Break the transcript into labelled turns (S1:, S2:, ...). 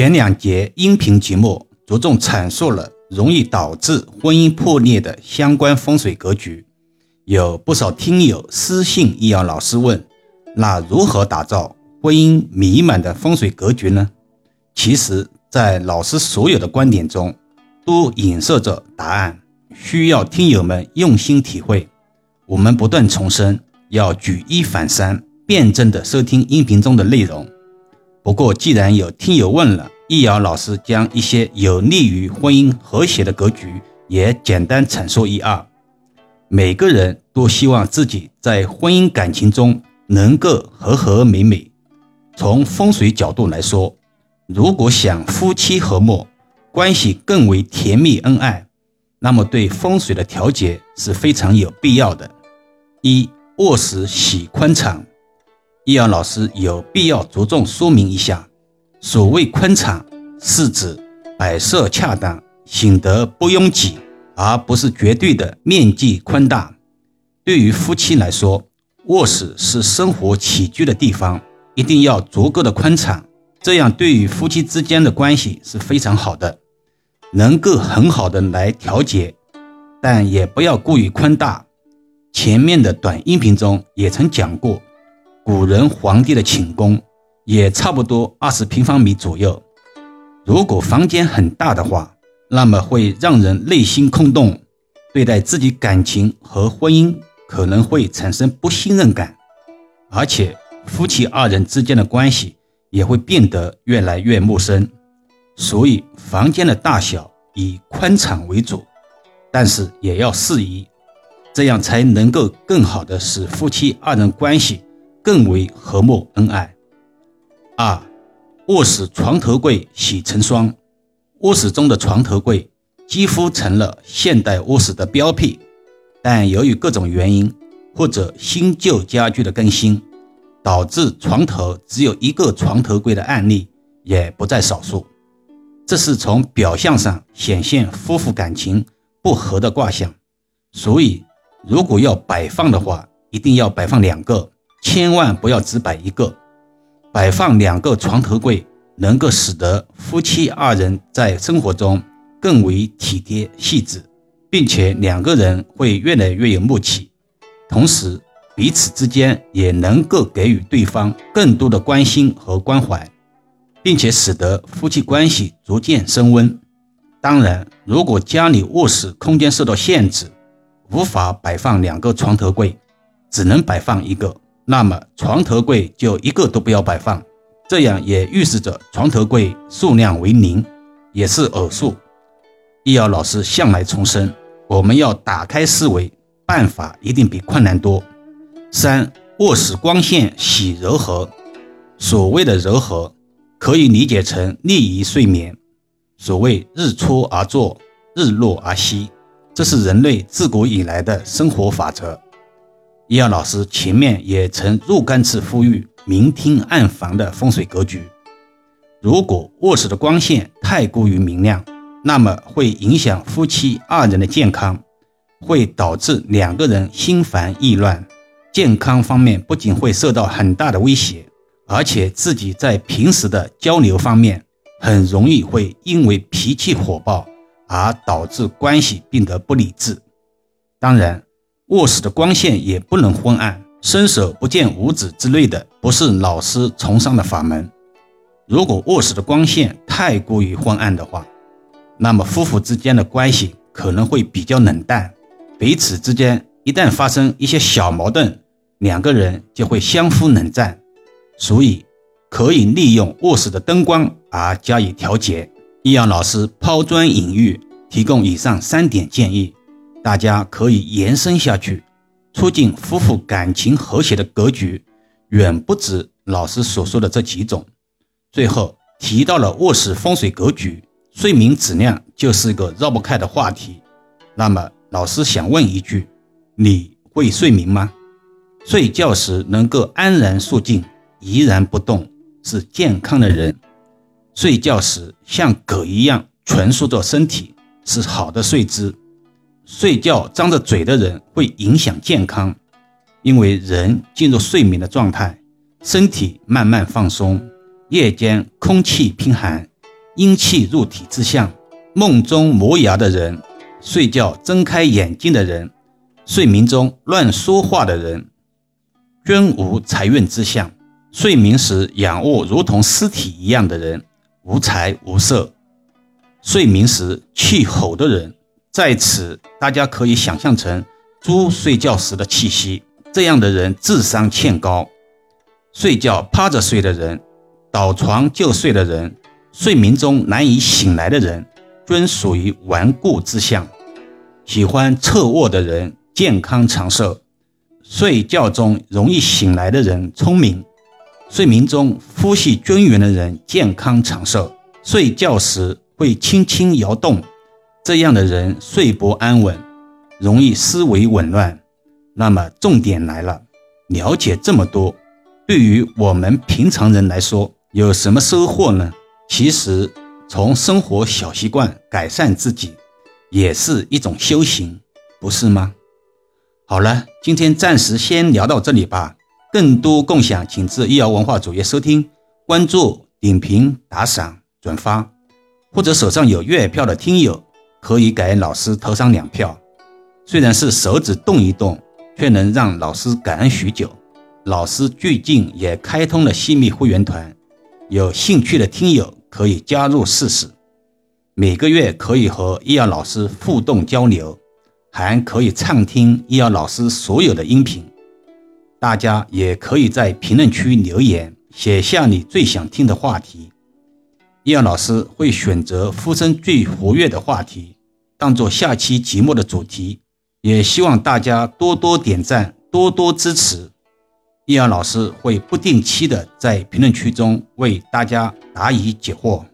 S1: 前两节音频节目着重阐述了容易导致婚姻破裂的相关风水格局，有不少听友私信易阳老师问：那如何打造婚姻美满的风水格局呢？其实，在老师所有的观点中，都影射着答案，需要听友们用心体会。我们不断重申，要举一反三，辩证的收听音频中的内容。不过，既然有听友问了，易遥老师将一些有利于婚姻和谐的格局也简单阐述一二。每个人都希望自己在婚姻感情中能够和和美美。从风水角度来说，如果想夫妻和睦，关系更为甜蜜恩爱，那么对风水的调节是非常有必要的。一、卧室喜宽敞。易阳老师有必要着重说明一下，所谓宽敞，是指摆设恰当，显得不拥挤，而不是绝对的面积宽大。对于夫妻来说，卧室是生活起居的地方，一定要足够的宽敞，这样对于夫妻之间的关系是非常好的，能够很好的来调节，但也不要过于宽大。前面的短音频中也曾讲过。古人皇帝的寝宫也差不多二十平方米左右。如果房间很大的话，那么会让人内心空洞，对待自己感情和婚姻可能会产生不信任感，而且夫妻二人之间的关系也会变得越来越陌生。所以，房间的大小以宽敞为主，但是也要适宜，这样才能够更好的使夫妻二人关系。更为和睦恩爱。二，卧室床头柜喜成双。卧室中的床头柜几乎成了现代卧室的标配，但由于各种原因或者新旧家具的更新，导致床头只有一个床头柜的案例也不在少数。这是从表象上显现夫妇感情不和的卦象。所以，如果要摆放的话，一定要摆放两个。千万不要只摆一个，摆放两个床头柜，能够使得夫妻二人在生活中更为体贴细致，并且两个人会越来越有默契，同时彼此之间也能够给予对方更多的关心和关怀，并且使得夫妻关系逐渐升温。当然，如果家里卧室空间受到限制，无法摆放两个床头柜，只能摆放一个。那么床头柜就一个都不要摆放，这样也预示着床头柜数量为零，也是偶数。易遥老师向来重申，我们要打开思维，办法一定比困难多。三、卧室光线喜柔和。所谓的柔和，可以理解成利于睡眠。所谓日出而作，日落而息，这是人类自古以来的生活法则。易阳老师前面也曾若干次呼吁明厅暗房的风水格局。如果卧室的光线太过于明亮，那么会影响夫妻二人的健康，会导致两个人心烦意乱，健康方面不仅会受到很大的威胁，而且自己在平时的交流方面很容易会因为脾气火爆而导致关系变得不理智。当然。卧室的光线也不能昏暗，伸手不见五指之类的，不是老师崇尚的法门。如果卧室的光线太过于昏暗的话，那么夫妇之间的关系可能会比较冷淡，彼此之间一旦发生一些小矛盾，两个人就会相互冷战。所以可以利用卧室的灯光而加以调节。易阳老师抛砖引玉，提供以上三点建议。大家可以延伸下去，促进夫妇感情和谐的格局，远不止老师所说的这几种。最后提到了卧室风水格局，睡眠质量就是一个绕不开的话题。那么，老师想问一句：你会睡眠吗？睡觉时能够安然肃静、怡然不动，是健康的人；睡觉时像狗一样蜷缩着身体，是好的睡姿。睡觉张着嘴的人会影响健康，因为人进入睡眠的状态，身体慢慢放松，夜间空气偏寒，阴气入体之象，梦中磨牙的人，睡觉睁开眼睛的人，睡眠中乱说话的人，均无财运之象。睡眠时仰卧如同尸体一样的人，无财无色；睡眠时气吼的人，在此大家可以想象成猪睡觉时的气息。这样的人智商欠高。睡觉趴着睡的人，倒床就睡的人，睡眠中难以醒来的人，均属于顽固之象。喜欢侧卧的人健康长寿，睡觉中容易醒来的人聪明。睡眠中呼吸均匀的人健康长寿，睡觉时会轻轻摇动，这样的人睡不安稳，容易思维紊乱。那么重点来了，了解这么多，对于我们平常人来说有什么收获呢？其实从生活小习惯改善自己，也是一种修行，不是吗？好了，今天暂时先聊到这里吧。更多共享，请至易瑶文化主页收听、关注、点评、打赏、转发，或者手上有月票的听友，可以给老师投上两票。虽然是手指动一动，却能让老师感恩许久。老师最近也开通了西密会员团，有兴趣的听友可以加入试试。每个月可以和易瑶老师互动交流，还可以畅听易瑶老师所有的音频。大家也可以在评论区留言，写下你最想听的话题，易阳老师会选择呼声最活跃的话题，当做下期节目的主题。也希望大家多多点赞，多多支持。易阳老师会不定期的在评论区中为大家答疑解惑。